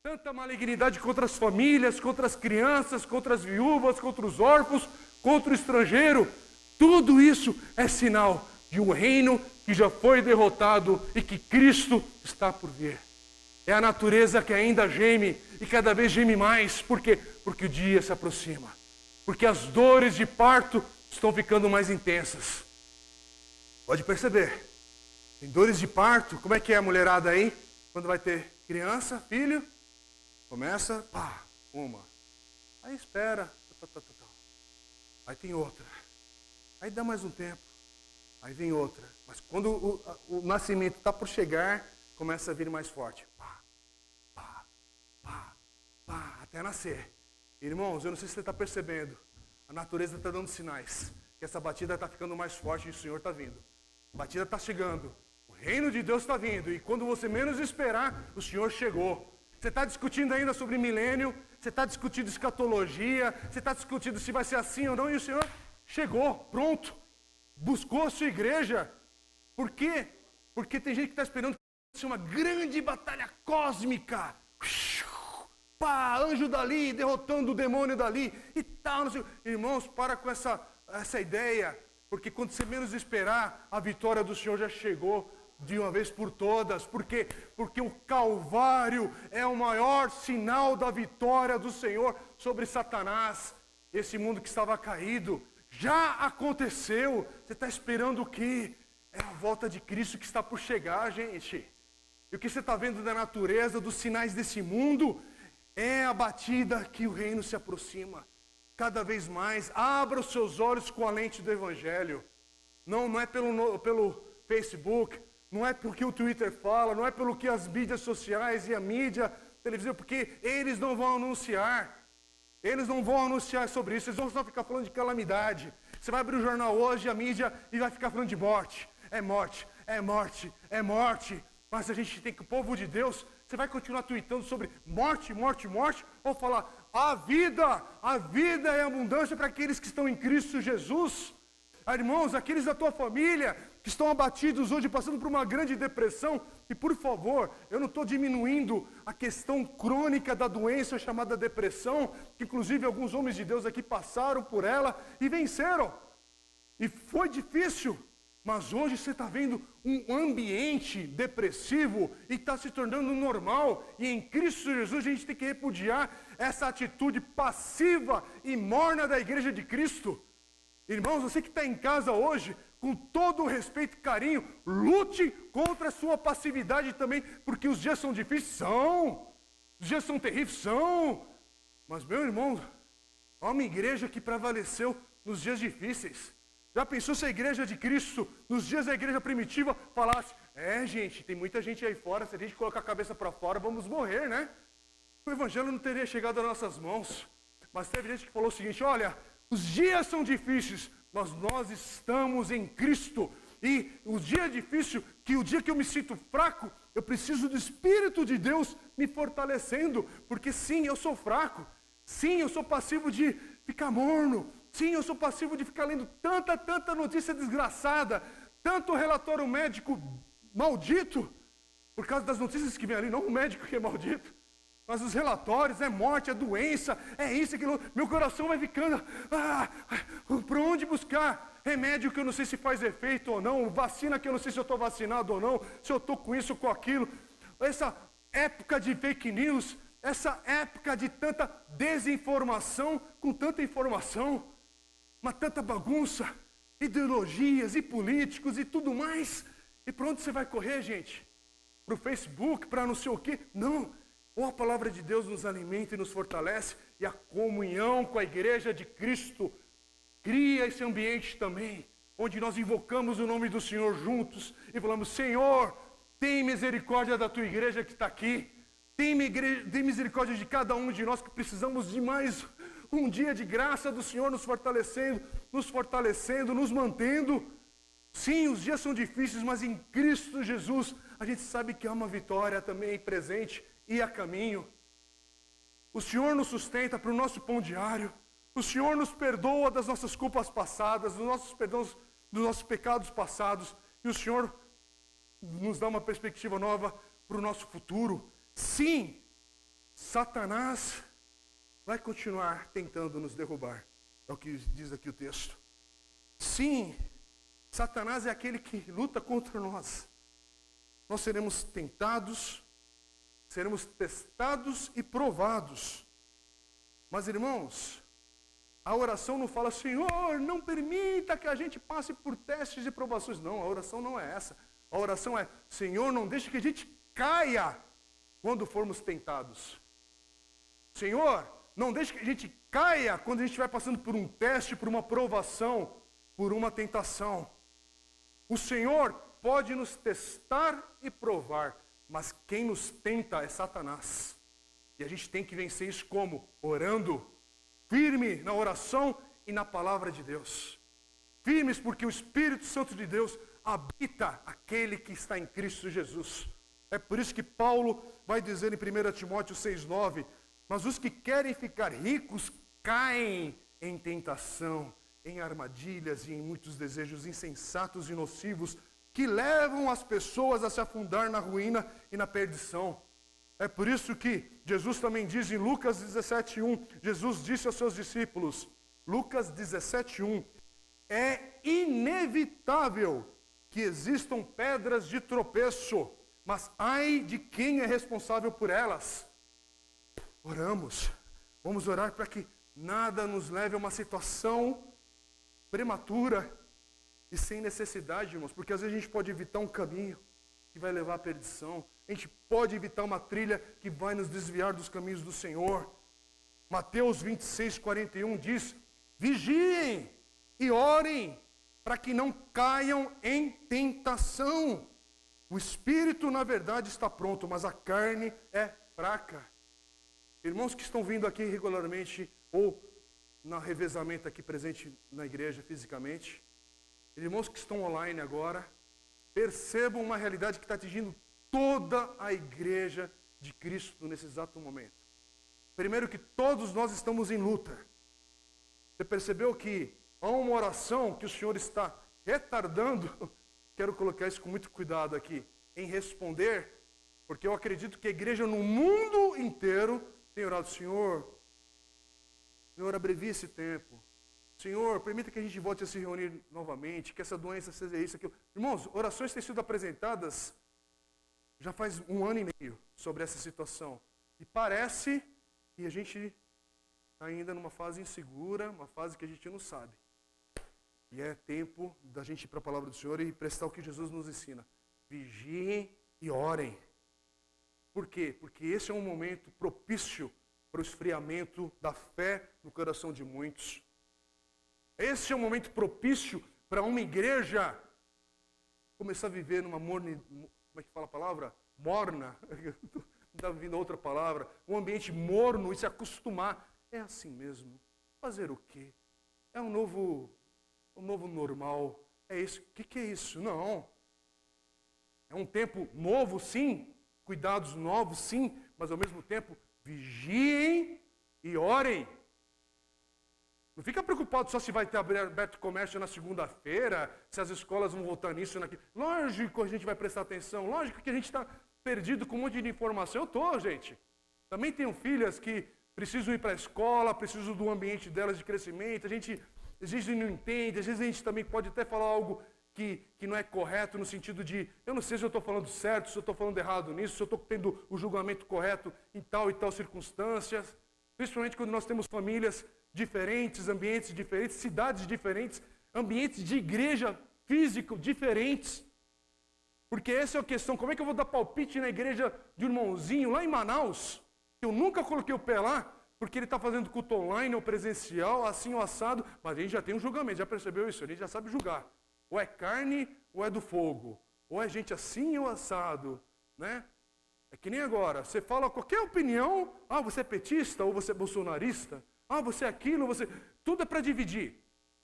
tanta malignidade contra as famílias, contra as crianças, contra as viúvas, contra os órfãos, contra o estrangeiro. Tudo isso é sinal de um reino que já foi derrotado e que Cristo está por vir. É a natureza que ainda geme e cada vez geme mais. Por quê? Porque o dia se aproxima. Porque as dores de parto estão ficando mais intensas. Pode perceber. Tem dores de parto. Como é que é a mulherada aí? Quando vai ter criança, filho, começa, pá, uma. Aí espera. Tá, tá, tá, aí tem outra. Aí dá mais um tempo. Aí vem outra. Mas quando o, o nascimento está por chegar, começa a vir mais forte pá, até nascer. Irmãos, eu não sei se você está percebendo, a natureza está dando sinais que essa batida está ficando mais forte e o Senhor está vindo. A batida está chegando, o reino de Deus está vindo e quando você menos esperar, o Senhor chegou. Você está discutindo ainda sobre milênio, você está discutindo escatologia, você está discutindo se vai ser assim ou não, e o Senhor chegou, pronto, buscou a sua igreja. Por quê? Porque tem gente que está esperando que uma grande batalha cósmica pá, anjo dali, derrotando o demônio dali e tal. Irmãos, para com essa, essa ideia, porque quando você menos esperar, a vitória do Senhor já chegou de uma vez por todas. Por quê? Porque o Calvário é o maior sinal da vitória do Senhor sobre Satanás. Esse mundo que estava caído já aconteceu. Você está esperando o quê? É a volta de Cristo que está por chegar, gente. E o que você está vendo da natureza, dos sinais desse mundo, é a batida que o reino se aproxima. Cada vez mais, abra os seus olhos com a lente do Evangelho. Não, não é pelo, pelo Facebook, não é porque o Twitter fala, não é pelo que as mídias sociais e a mídia televisão, porque eles não vão anunciar. Eles não vão anunciar sobre isso, eles vão só ficar falando de calamidade. Você vai abrir o jornal hoje, a mídia, e vai ficar falando de morte. É morte, é morte, é morte. Mas a gente tem que, o povo de Deus, você vai continuar tweetando sobre morte, morte, morte, ou falar, a vida, a vida é abundância para aqueles que estão em Cristo Jesus. Irmãos, aqueles da tua família que estão abatidos hoje, passando por uma grande depressão, e por favor, eu não estou diminuindo a questão crônica da doença chamada depressão, que inclusive alguns homens de Deus aqui passaram por ela e venceram. E foi difícil, mas hoje você está vendo um ambiente depressivo e está se tornando normal. E em Cristo Jesus a gente tem que repudiar essa atitude passiva e morna da igreja de Cristo. Irmãos, você que está em casa hoje, com todo o respeito e carinho, lute contra a sua passividade também, porque os dias são difíceis, são. Os dias são terríveis, são. Mas, meu irmão, há uma igreja que prevaleceu nos dias difíceis. Já pensou se a igreja de Cristo, nos dias da igreja primitiva, falasse: É, gente, tem muita gente aí fora, se a gente colocar a cabeça para fora, vamos morrer, né? O evangelho não teria chegado às nossas mãos. Mas teve gente que falou o seguinte: Olha, os dias são difíceis, mas nós estamos em Cristo. E o dia é difícil, que o dia que eu me sinto fraco, eu preciso do Espírito de Deus me fortalecendo, porque sim, eu sou fraco. Sim, eu sou passivo de ficar morno. Sim, eu sou passivo de ficar lendo tanta, tanta notícia desgraçada, tanto relatório médico maldito, por causa das notícias que vem ali, não o médico que é maldito. Mas os relatórios, é morte, é doença, é isso, aquilo. Meu coração vai ficando. Ah, para onde buscar? Remédio que eu não sei se faz efeito ou não, vacina que eu não sei se eu estou vacinado ou não, se eu estou com isso ou com aquilo. Essa época de fake news, essa época de tanta desinformação com tanta informação, uma tanta bagunça, ideologias e políticos e tudo mais. E para onde você vai correr, gente? Para o Facebook, para não sei o quê? Não. Ou a palavra de Deus nos alimenta e nos fortalece, e a comunhão com a igreja de Cristo cria esse ambiente também, onde nós invocamos o nome do Senhor juntos e falamos: Senhor, tem misericórdia da tua igreja que está aqui, tem, misericórdia de cada um de nós que precisamos de mais um dia de graça do Senhor nos fortalecendo, nos fortalecendo, nos mantendo. Sim, os dias são difíceis, mas em Cristo Jesus a gente sabe que há uma vitória também presente e a caminho. O Senhor nos sustenta para o nosso pão diário. O Senhor nos perdoa das nossas culpas passadas, dos nossos perdões, dos nossos pecados passados. E o Senhor nos dá uma perspectiva nova para o nosso futuro. Sim, Satanás vai continuar tentando nos derrubar. É o que diz aqui o texto. Sim, Satanás é aquele que luta contra nós. Nós seremos tentados, seremos testados e provados. Mas, irmãos, a oração não fala, Senhor, não permita que a gente passe por testes e provações. Não, a oração não é essa. A oração é, Senhor, não deixe que a gente caia quando formos tentados. Senhor, não deixe que a gente caia quando a gente estiver passando por um teste, por uma provação, por uma tentação. O Senhor pode nos testar e provar, mas quem nos tenta é Satanás. E a gente tem que vencer isso como? Orando, firme na oração e na palavra de Deus. Firmes porque o Espírito Santo de Deus habita aquele que está em Cristo Jesus. É por isso que Paulo vai dizer em 1 Timóteo 6,9: Mas os que querem ficar ricos caem em tentação, em armadilhas e em muitos desejos insensatos e nocivos que levam as pessoas a se afundar na ruína e na perdição. É por isso que Jesus também diz em Lucas 17:1, Jesus disse aos seus discípulos, Lucas 17:1, é inevitável que existam pedras de tropeço, mas ai de quem é responsável por elas. Oramos. Vamos orar para que nada nos leve a uma situação prematura e sem necessidade, irmãos, porque às vezes a gente pode evitar um caminho que vai levar à perdição, a gente pode evitar uma trilha que vai nos desviar dos caminhos do Senhor. Mateus 26, 41 diz: vigiem e orem para que não caiam em tentação. O espírito, na verdade, está pronto, mas a carne é fraca. Irmãos que estão vindo aqui regularmente ou na revezamento aqui presente na igreja fisicamente, irmãos que estão online agora, percebam uma realidade que está atingindo toda a igreja de Cristo nesse exato momento. Primeiro que todos nós estamos em luta. Você percebeu que há uma oração que o Senhor está retardando, quero colocar isso com muito cuidado aqui, em responder, porque eu acredito que a igreja no mundo inteiro tem orado, Senhor, Senhor, abrevie esse tempo. Senhor, permita que a gente volte a se reunir novamente, que essa doença seja isso, aquilo. Irmãos, orações têm sido apresentadas já faz um ano e meio sobre essa situação. E parece que a gente está ainda numa fase insegura, uma fase que a gente não sabe. E é tempo da gente ir para a palavra do Senhor e prestar o que Jesus nos ensina. Vigiem e orem. Por quê? Porque esse é um momento propício para o esfriamento da fé no coração de muitos. Esse é um momento propício para uma igreja começar a viver numa morne, como é que fala a palavra? Morna. Está vindo outra palavra. Um ambiente morno e se acostumar. É assim mesmo. Fazer o quê? É um novo, um novo normal. É isso. O que, que é isso? Não. É um tempo novo, sim. Cuidados novos, sim. Mas ao mesmo tempo, vigiem e orem. Não fica preocupado só se vai ter aberto comércio na segunda-feira, se as escolas vão voltar nisso, naquilo. Lógico que a gente vai prestar atenção, lógico que a gente está perdido com um monte de informação. Eu estou, gente. Também tenho filhas que precisam ir para a escola, precisam do ambiente delas de crescimento. A gente, às vezes não entende, às vezes a gente também pode até falar algo que, que não é correto, no sentido de, eu não sei se eu estou falando certo, se eu estou falando errado nisso, se eu estou tendo o julgamento correto em tal e tal circunstâncias. Principalmente quando nós temos famílias diferentes, ambientes diferentes, cidades diferentes, ambientes de igreja físico diferentes. Porque essa é a questão, como é que eu vou dar palpite na igreja de um irmãozinho lá em Manaus, eu nunca coloquei o pé lá, porque ele está fazendo culto online ou presencial, assim ou assado, mas a gente já tem um julgamento, já percebeu isso? A gente já sabe julgar. Ou é carne ou é do fogo. Ou é gente assim ou assado, né? É que nem agora, você fala qualquer opinião, ah, você é petista ou você é bolsonarista, ah, você é aquilo, você. Tudo é para dividir.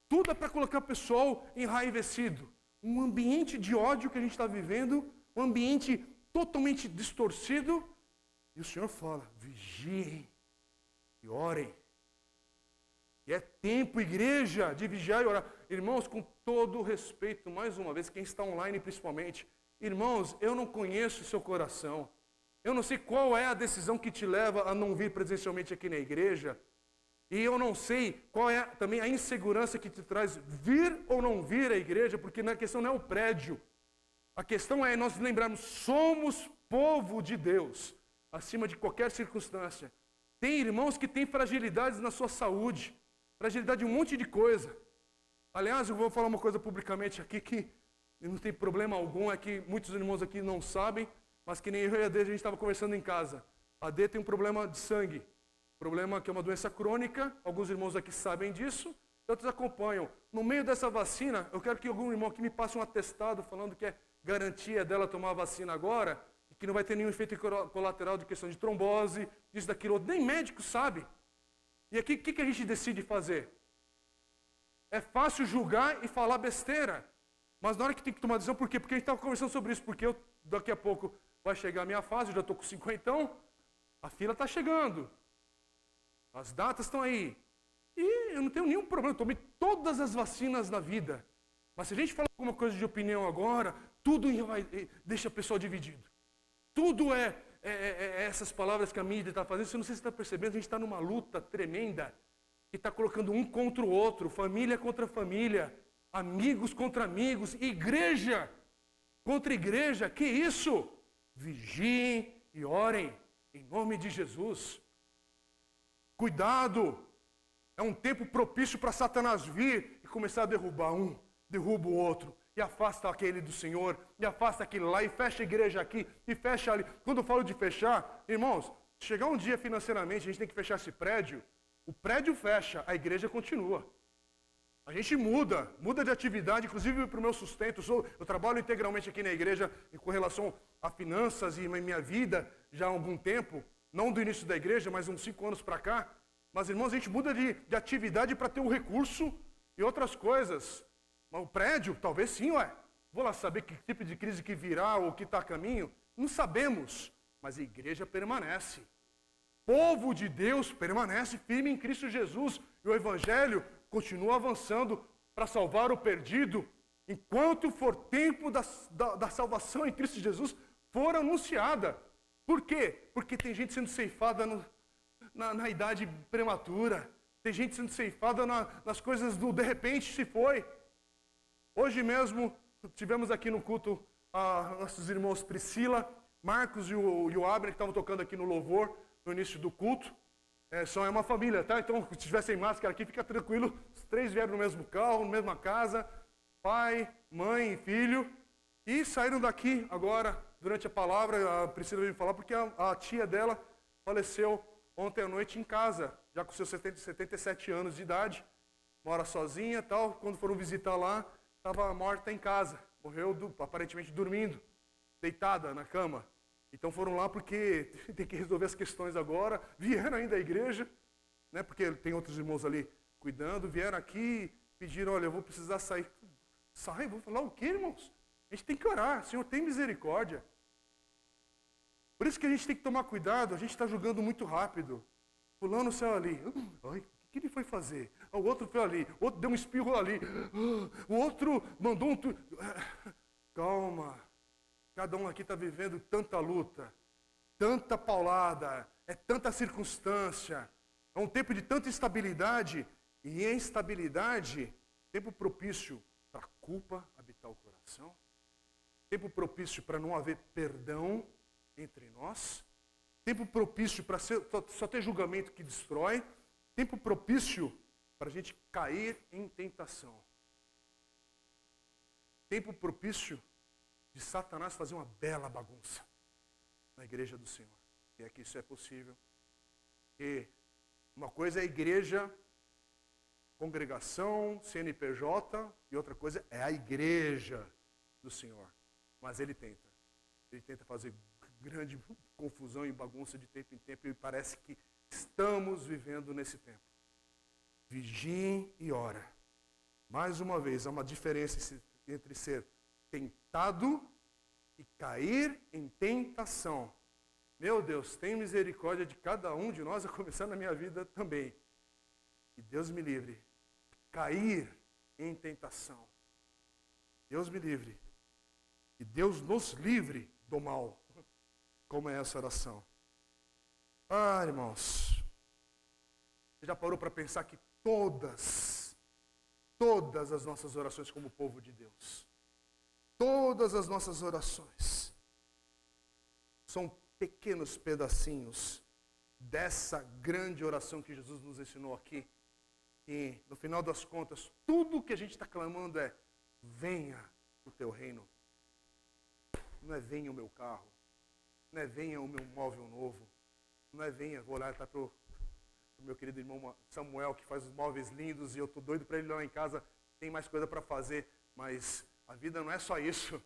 Tudo é para colocar o pessoal enraivecido. Um ambiente de ódio que a gente está vivendo, um ambiente totalmente distorcido. E o Senhor fala: vigiem e orem. E é tempo, igreja, de vigiar e orar. Irmãos, com todo respeito, mais uma vez, quem está online principalmente, irmãos, eu não conheço o seu coração. Eu não sei qual é a decisão que te leva a não vir presencialmente aqui na igreja. E eu não sei qual é também a insegurança que te traz vir ou não vir à igreja, porque a questão não é o prédio. A questão é nós lembrarmos, somos povo de Deus, acima de qualquer circunstância. Tem irmãos que têm fragilidades na sua saúde, fragilidade em um monte de coisa. Aliás, eu vou falar uma coisa publicamente aqui que não tem problema algum, é que muitos irmãos aqui não sabem, mas que nem eu e a Dê, a gente estava conversando em casa. A Dê tem um problema de sangue. Problema que é uma doença crônica, alguns irmãos aqui sabem disso, outros acompanham. No meio dessa vacina, eu quero que algum irmão aqui me passe um atestado falando que é garantia dela tomar a vacina agora, e que não vai ter nenhum efeito colateral de questão de trombose, disso, daquilo, nem médico sabe. E aqui, o que, que a gente decide fazer? É fácil julgar e falar besteira. Mas na hora que tem que tomar decisão, por quê? Porque a gente estava conversando sobre isso, porque eu, daqui a pouco vai chegar a minha fase, eu já estou com 50, a fila está chegando. As datas estão aí. E eu não tenho nenhum problema, eu tomei todas as vacinas na vida. Mas se a gente falar alguma coisa de opinião agora, tudo vai, deixa o pessoal dividido. Tudo é, é, é, é essas palavras que a mídia está fazendo. Você não sei se está percebendo, a gente está numa luta tremenda. Que está colocando um contra o outro, família contra família, amigos contra amigos, igreja contra igreja. Que isso? Vigiem e orem em nome de Jesus. Cuidado! É um tempo propício para Satanás vir e começar a derrubar um, derruba o outro, e afasta aquele do Senhor, e afasta aquele lá, e fecha a igreja aqui, e fecha ali. Quando eu falo de fechar, irmãos, chegar um dia financeiramente, a gente tem que fechar esse prédio, o prédio fecha, a igreja continua. A gente muda, muda de atividade, inclusive para o meu sustento. Eu, sou, eu trabalho integralmente aqui na igreja com relação a finanças e minha vida já há algum tempo. Não do início da igreja, mas uns cinco anos para cá. Mas, irmãos, a gente muda de, de atividade para ter o um recurso e outras coisas. Mas o prédio, talvez sim, ué. Vou lá saber que tipo de crise que virá ou que está a caminho. Não sabemos, mas a igreja permanece. Povo de Deus permanece firme em Cristo Jesus e o Evangelho continua avançando para salvar o perdido, enquanto for tempo da, da, da salvação em Cristo Jesus for anunciada. Por quê? Porque tem gente sendo ceifada no, na, na, idade prematura, tem gente sendo ceifada na, nas coisas do de repente se foi. Hoje mesmo tivemos aqui no culto nossos irmãos Priscila, Marcos e o, e o Abner que estavam tocando aqui no louvor no início do culto. É, só é uma família, tá? Então, se tiver sem máscara aqui, fica tranquilo. Os três vieram no mesmo carro, na mesma casa, pai, mãe filho. E saíram daqui agora, durante a palavra, a Priscila veio falar, porque a, a, tia dela faleceu ontem à noite em casa, já com seus 70, 77 anos de idade. Mora sozinha tal. Quando foram visitar lá, estava morta em casa. Morreu do, aparentemente dormindo, deitada na cama. Então foram lá porque tem que resolver as questões agora. Vieram ainda à igreja, né? Porque tem outros irmãos ali cuidando. Vieram aqui, pediram, olha, eu vou precisar sair. Sai, vou falar o quê, irmãos? A gente tem que orar. Senhor, tem misericórdia. Por isso que a gente tem que tomar cuidado. A gente está julgando muito rápido. Fulano saiu ali. Ai, o que ele foi fazer? O outro foi ali. O outro deu um espirro ali. O outro mandou um... Calma. Cada um aqui está vivendo tanta luta, tanta paulada, é tanta circunstância, é um tempo de tanta instabilidade e instabilidade, tempo propício para a culpa habitar o coração, tempo propício para não haver perdão entre nós, tempo propício para só ter julgamento que destrói, tempo propício para a gente cair em tentação, tempo propício de Satanás fazer uma bela bagunça na igreja do Senhor. E é que isso é possível. E uma coisa é a igreja, congregação, CNPJ, e outra coisa é a igreja do Senhor. Mas ele tenta. Ele tenta fazer grande confusão e bagunça de tempo em tempo, e parece que estamos vivendo nesse tempo. Vigiem e ora. Mais uma vez, há uma diferença entre ser tentado e cair em tentação. Meu Deus, tem misericórdia de cada um de nós, a começar na minha vida também. E Deus me livre. Cair em tentação. Deus me livre. E Deus nos livre do mal. Como é essa oração? Ah, irmãos. Você já parou para pensar que todas, todas as nossas orações como povo de Deus, Todas as nossas orações são pequenos pedacinhos dessa grande oração que Jesus nos ensinou aqui. E, no final das contas, tudo que a gente está clamando é: venha o teu reino. Não é venha o meu carro, não é venha o meu móvel novo, não é venha, vou lá tá para o meu querido irmão Samuel, que faz os móveis lindos, e eu estou doido para ele lá em casa, tem mais coisa para fazer, mas a vida não é só isso.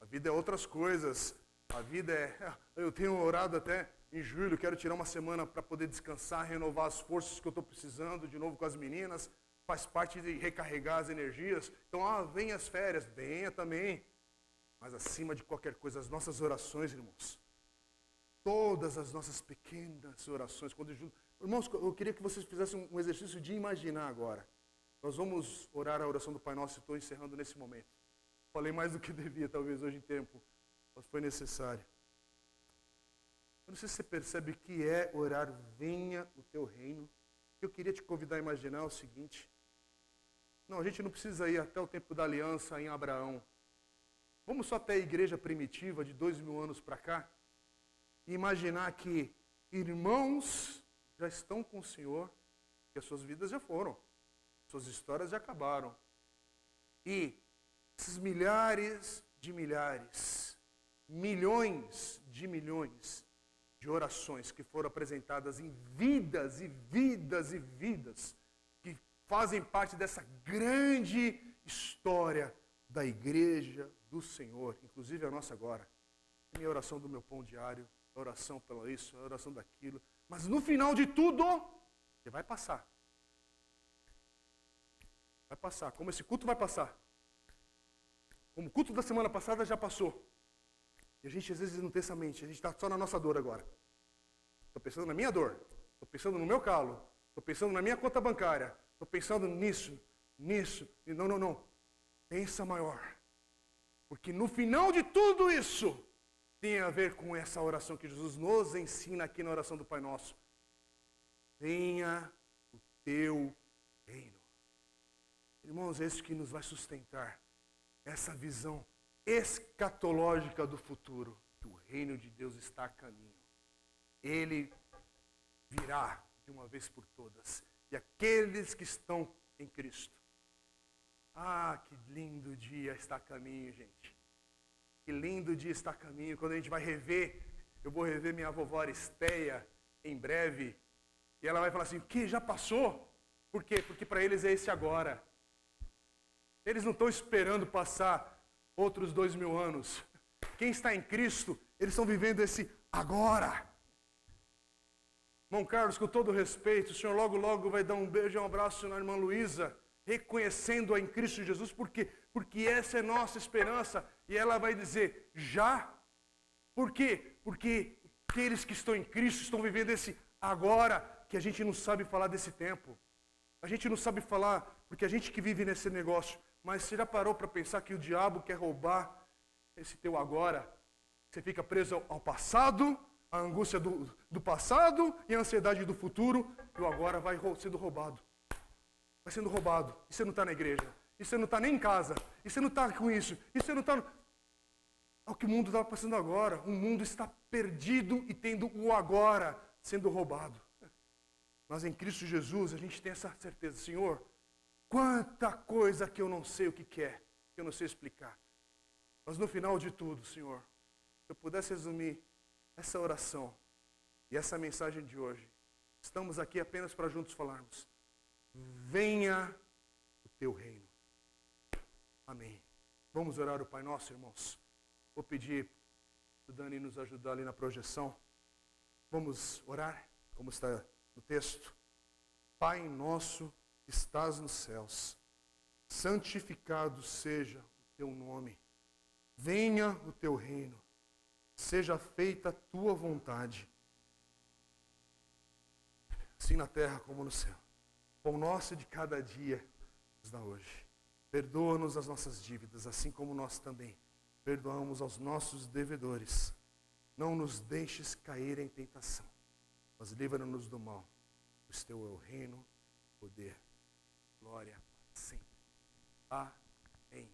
A vida é outras coisas. A vida é. Eu tenho orado até em julho, quero tirar uma semana para poder descansar, renovar as forças que eu estou precisando, de novo com as meninas. Faz parte de recarregar as energias. Então, ah, as férias, venha também. Mas acima de qualquer coisa, as nossas orações, irmãos. Todas as nossas pequenas orações. Quando Irmãos, eu queria que vocês fizessem um exercício de imaginar agora. Nós vamos orar a oração do Pai Nosso, estou encerrando nesse momento. Falei mais do que devia, talvez, hoje em tempo, mas foi necessário. Eu não sei se você percebe que é orar, venha o teu reino. Eu queria te convidar a imaginar o seguinte. Não, a gente não precisa ir até o tempo da aliança em Abraão. Vamos só até a igreja primitiva de dois mil anos para cá e imaginar que irmãos já estão com o Senhor, que as suas vidas já foram. Suas histórias já acabaram. E esses milhares de milhares, milhões de milhões de orações que foram apresentadas em vidas e vidas e vidas, que fazem parte dessa grande história da igreja do Senhor, inclusive a nossa agora. Minha oração do meu pão diário oração pelo isso, oração daquilo. Mas no final de tudo, você vai passar. Vai passar. Como esse culto vai passar. Como o culto da semana passada já passou. E a gente às vezes não tem essa mente, a gente está só na nossa dor agora. Estou pensando na minha dor, estou pensando no meu calo, estou pensando na minha conta bancária, estou pensando nisso, nisso. E não, não, não. Pensa maior. Porque no final de tudo isso, tem a ver com essa oração que Jesus nos ensina aqui na oração do Pai Nosso. Venha o teu reino. Irmãos, é isso que nos vai sustentar. Essa visão escatológica do futuro. Que o reino de Deus está a caminho. Ele virá de uma vez por todas. E aqueles que estão em Cristo. Ah, que lindo dia está a caminho, gente. Que lindo dia está a caminho. Quando a gente vai rever, eu vou rever minha vovó Aristeia em breve. E ela vai falar assim: o que? Já passou? Por quê? Porque para eles é esse agora. Eles não estão esperando passar outros dois mil anos. Quem está em Cristo, eles estão vivendo esse agora. Irmão Carlos, com todo respeito, o senhor logo, logo vai dar um beijo e um abraço na irmã Luísa, reconhecendo-a em Cristo Jesus, porque, porque essa é nossa esperança. E ela vai dizer, já? Por quê? Porque aqueles que estão em Cristo estão vivendo esse agora, que a gente não sabe falar desse tempo. A gente não sabe falar, porque a gente que vive nesse negócio, mas você já parou para pensar que o diabo quer roubar esse teu agora? Você fica preso ao passado, a angústia do, do passado e a ansiedade do futuro, e o agora vai sendo roubado. Vai sendo roubado. E você não está na igreja. E você não está nem em casa. E você não está com isso. E você não está. É o que o mundo está passando agora. O mundo está perdido e tendo o agora sendo roubado. Mas em Cristo Jesus a gente tem essa certeza, Senhor, Quanta coisa que eu não sei o que, que é, que eu não sei explicar. Mas no final de tudo, Senhor, se eu pudesse resumir essa oração e essa mensagem de hoje, estamos aqui apenas para juntos falarmos: venha o teu reino. Amém. Vamos orar o Pai Nosso, irmãos. Vou pedir o Dani nos ajudar ali na projeção. Vamos orar, como está no texto. Pai nosso estás nos céus, santificado seja o teu nome, venha o teu reino, seja feita a tua vontade, assim na terra como no céu. Pão nosso de cada dia nos dá hoje. Perdoa-nos as nossas dívidas, assim como nós também perdoamos aos nossos devedores. Não nos deixes cair em tentação, mas livra-nos do mal. O teu é o reino, poder, glória sempre. Amém.